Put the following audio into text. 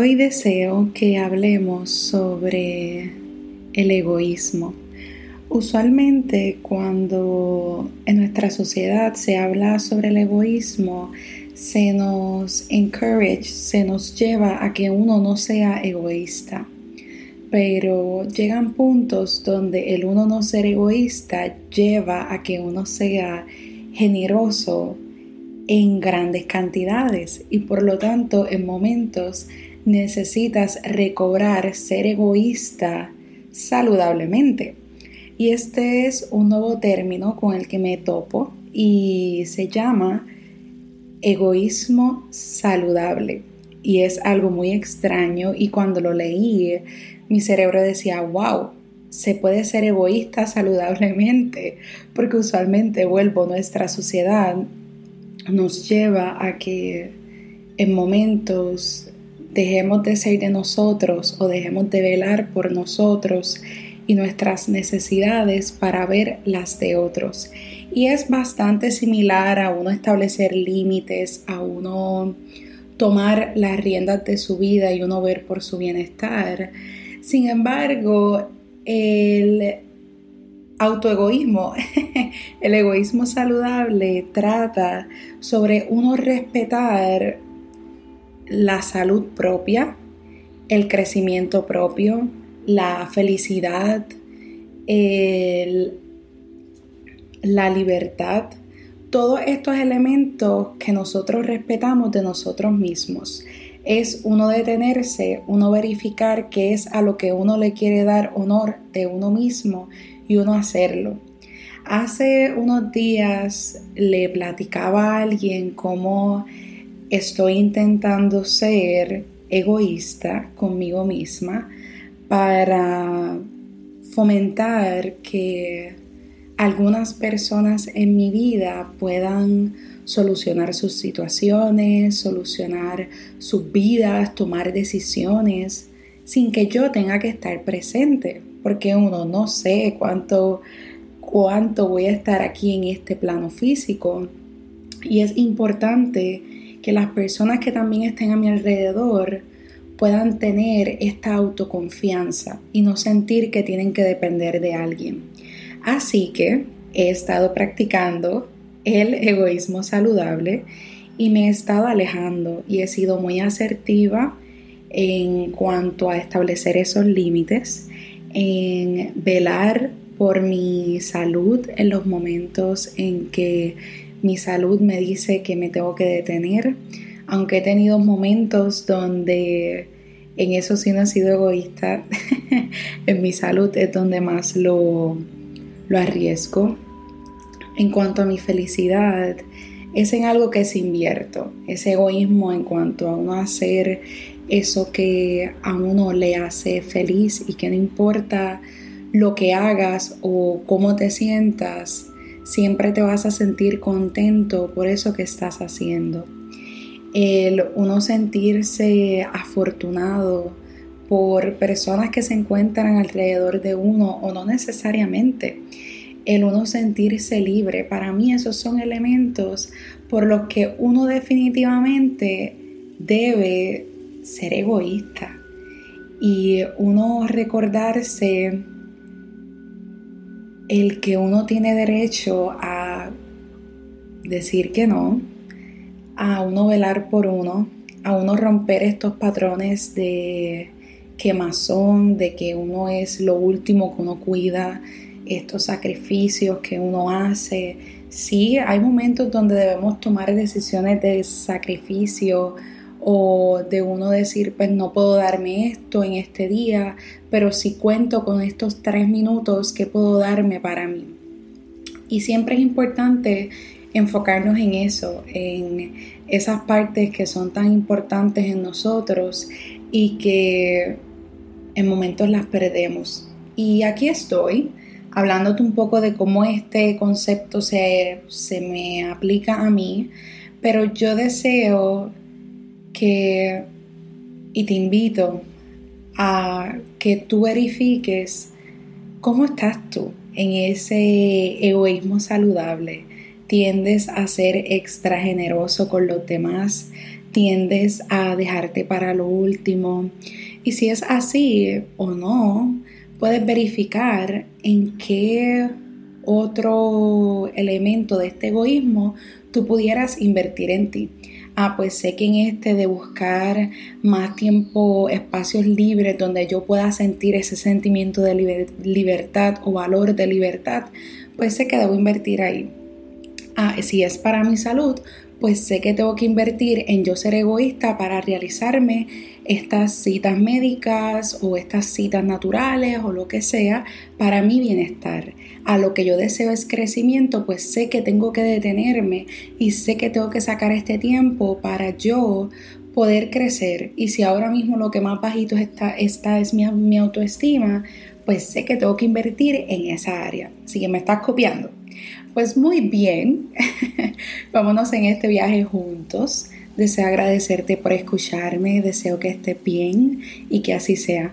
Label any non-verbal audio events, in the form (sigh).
Hoy deseo que hablemos sobre el egoísmo. Usualmente cuando en nuestra sociedad se habla sobre el egoísmo, se nos encourage, se nos lleva a que uno no sea egoísta. Pero llegan puntos donde el uno no ser egoísta lleva a que uno sea generoso en grandes cantidades y por lo tanto en momentos necesitas recobrar ser egoísta saludablemente. Y este es un nuevo término con el que me topo y se llama egoísmo saludable. Y es algo muy extraño y cuando lo leí mi cerebro decía, wow, se puede ser egoísta saludablemente, porque usualmente vuelvo nuestra sociedad nos lleva a que en momentos dejemos de ser de nosotros o dejemos de velar por nosotros y nuestras necesidades para ver las de otros. Y es bastante similar a uno establecer límites, a uno tomar las riendas de su vida y uno ver por su bienestar. Sin embargo, el autoegoísmo, (laughs) el egoísmo saludable trata sobre uno respetar la salud propia, el crecimiento propio, la felicidad, la libertad, todos estos elementos que nosotros respetamos de nosotros mismos. Es uno detenerse, uno verificar qué es a lo que uno le quiere dar honor de uno mismo y uno hacerlo. Hace unos días le platicaba a alguien cómo estoy intentando ser egoísta conmigo misma para fomentar que algunas personas en mi vida puedan solucionar sus situaciones, solucionar sus vidas, tomar decisiones sin que yo tenga que estar presente, porque uno no sé cuánto cuánto voy a estar aquí en este plano físico. Y es importante que las personas que también estén a mi alrededor puedan tener esta autoconfianza y no sentir que tienen que depender de alguien. Así que he estado practicando el egoísmo saludable y me he estado alejando y he sido muy asertiva en cuanto a establecer esos límites, en velar por mi salud en los momentos en que mi salud me dice que me tengo que detener, aunque he tenido momentos donde en eso sí no he sido egoísta, (laughs) en mi salud es donde más lo, lo arriesgo. En cuanto a mi felicidad, es en algo que se invierto, ese egoísmo en cuanto a uno hacer eso que a uno le hace feliz y que no importa lo que hagas o cómo te sientas, siempre te vas a sentir contento por eso que estás haciendo. El uno sentirse afortunado por personas que se encuentran alrededor de uno o no necesariamente. El uno sentirse libre, para mí esos son elementos por los que uno definitivamente debe ser egoísta y uno recordarse el que uno tiene derecho a decir que no, a uno velar por uno, a uno romper estos patrones de quemazón, de que uno es lo último que uno cuida, estos sacrificios que uno hace. Sí, hay momentos donde debemos tomar decisiones de sacrificio o de uno decir, pues no puedo darme esto en este día, pero si cuento con estos tres minutos, ¿qué puedo darme para mí? Y siempre es importante enfocarnos en eso, en esas partes que son tan importantes en nosotros y que en momentos las perdemos. Y aquí estoy hablándote un poco de cómo este concepto se, se me aplica a mí, pero yo deseo que, y te invito a que tú verifiques cómo estás tú en ese egoísmo saludable. Tiendes a ser extra generoso con los demás, tiendes a dejarte para lo último. Y si es así o no, puedes verificar en qué otro elemento de este egoísmo tú pudieras invertir en ti. Ah, pues sé que en este de buscar más tiempo, espacios libres donde yo pueda sentir ese sentimiento de libertad o valor de libertad, pues sé que debo invertir ahí. Ah, si es para mi salud, pues sé que tengo que invertir en yo ser egoísta para realizarme estas citas médicas o estas citas naturales o lo que sea para mi bienestar. A lo que yo deseo es crecimiento, pues sé que tengo que detenerme y sé que tengo que sacar este tiempo para yo poder crecer. Y si ahora mismo lo que más bajito está, está es mi, mi autoestima, pues sé que tengo que invertir en esa área. Así que me estás copiando. Pues muy bien, (laughs) (laughs) vámonos en este viaje juntos. Deseo agradecerte por escucharme, deseo que estés bien y que así sea.